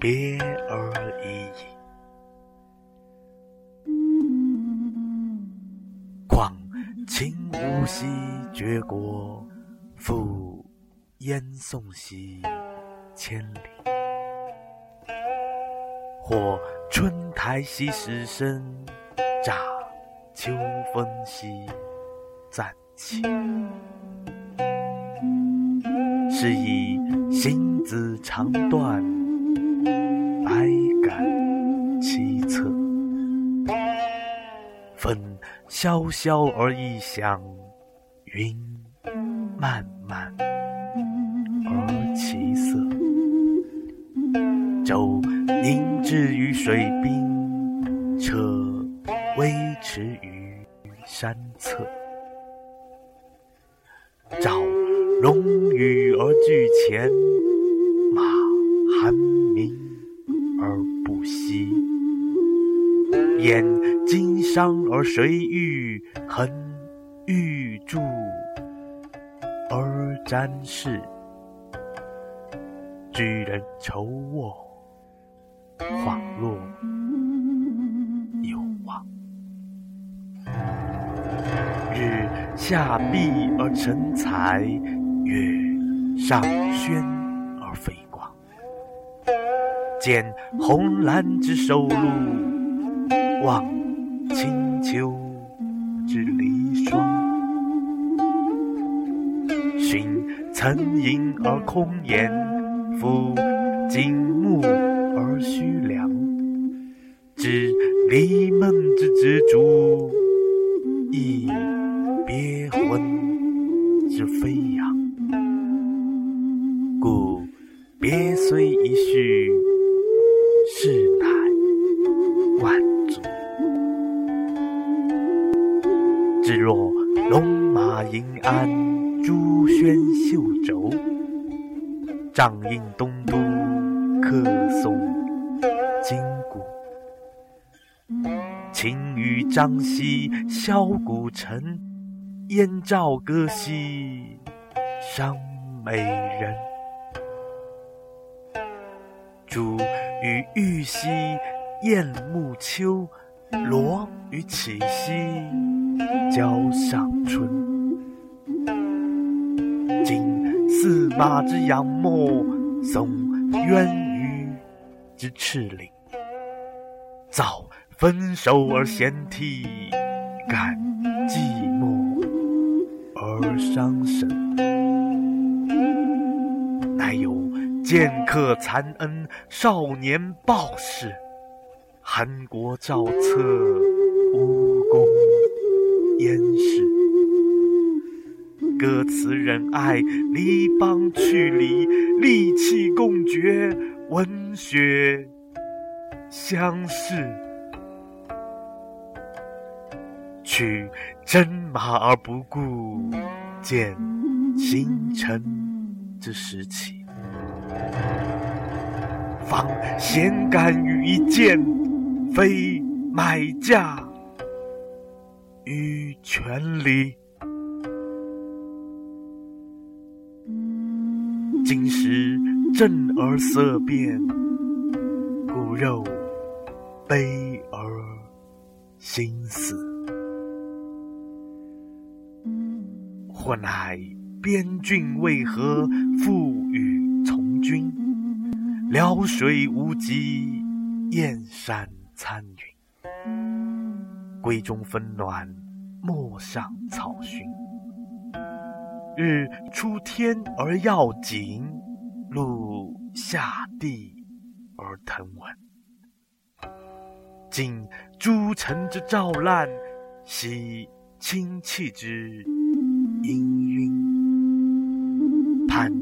别而已矣。况秦无息绝国，复燕宋兮千里。或春台兮石声，乍秋风兮暂起。是以行子长断，感凄恻。风萧萧而异响，云漫漫而其色。舟凝滞于水滨，车微驰于山侧。赵龙羽而拒前，见襟伤而谁欲？横玉柱而瞻视。举人愁卧，恍若有望。日下碧而成彩，月上轩而飞光。见红蓝之收录，望清秋之离霜。寻岑吟而空言，抚景木而虚凉。知离梦之执着，忆别魂之飞扬。故别虽一绪，事乃万至若龙马银鞍，朱轩绣轴，仗应东都，客送金鼓。秦羽张兮箫鼓陈，燕赵歌兮伤美人。珠与玉兮燕暮秋，罗与绮兮交响春。今驷马之仰漠，送渊鱼之赤岭。早分手而闲涕，感寂寞而伤神。乃有剑客残恩，少年暴士，韩国赵策，无功焉事。歌词仁爱，离邦去礼，利器共绝，文学相视。取真马而不顾，见星辰之时起。方闲感于一剑，非买价于权礼。今时正而色变，骨肉悲而心死。或乃边郡渭河，复与从军。辽水无极，燕山参云。闺中分暖，陌上草熏。日出天而耀景，露下地而腾文。今诸臣之照览，惜亲戚之氤氲。盼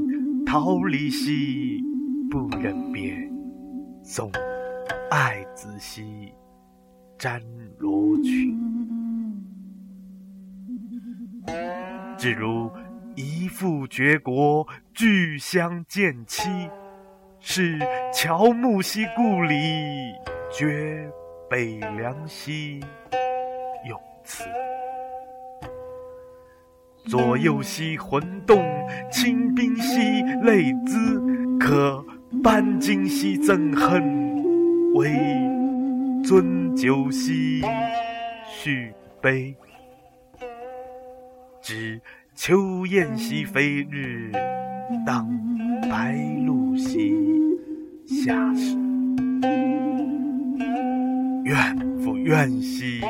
桃李兮不忍别，送爱子兮沾罗裙。只如一父绝国，俱相见期。是乔木兮故里，绝北凉兮永辞。左右兮魂动，清兵兮泪滋。可半径兮憎恨，为樽酒兮续杯。知秋雁兮飞日，当白露兮下时。怨复怨兮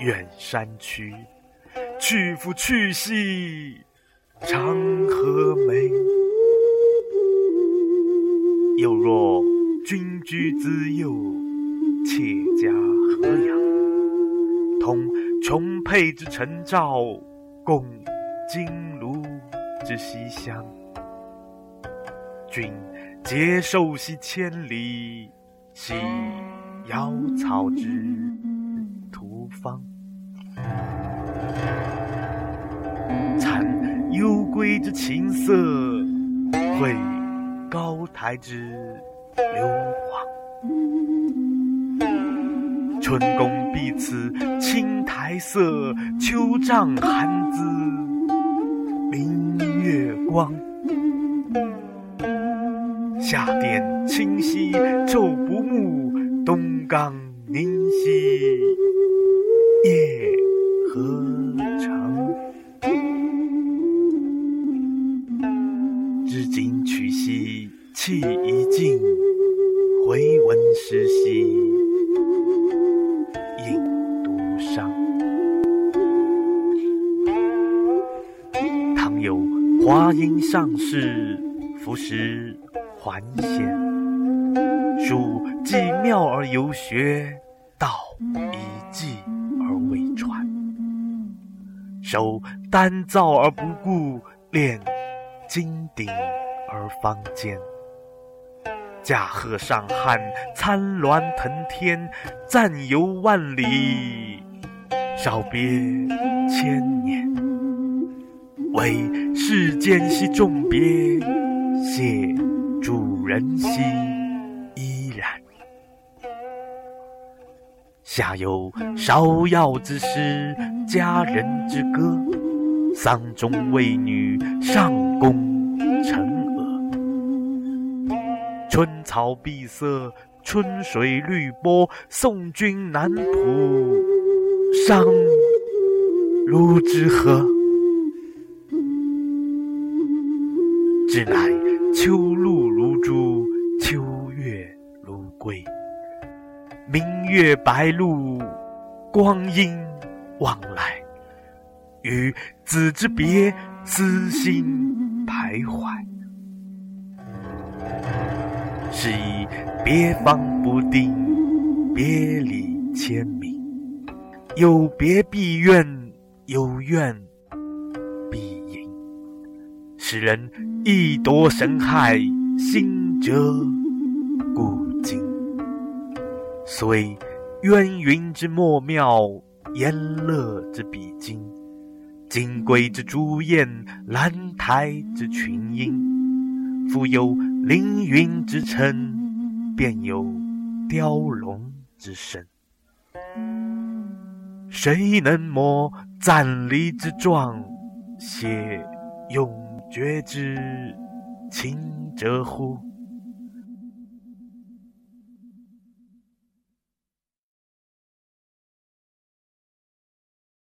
远山区，去复去兮长河梅。又若君居资幼，妾家何养？同琼佩之陈照，共金炉之西厢。君结寿兮千里，兮瑶草之徒芳。餐幽闺之琴瑟，会。高台之流黄，春宫碧此青苔色，秋帐寒姿明月光。夏殿清溪昼不暮，东冈凝兮夜何长？至今曲兮气已尽，回闻诗兮华阴上士，夫时还县，书既妙而犹学，道以寂而未传。手丹灶而不顾，炼。金鼎而方坚，驾鹤上汉，参鸾腾天，暂游万里，少别千年。唯世间兮重别，谢主人兮依然。下有芍药之诗，佳人之歌。丧钟为女，上宫婵娥。春草碧色，春水绿波。送君南浦，伤如之何？只乃秋露如珠，秋月如归。明月白露，光阴往来。与子之别，思心徘徊。是以别方不定，别离千明。有别必怨，有怨。使人意夺神骸，心折古今。虽渊云之莫妙，言乐之比金。金龟之朱燕，兰台之群英，复有凌云之称，便有雕龙之声。谁能摹赞离之状，写永觉知清者乎？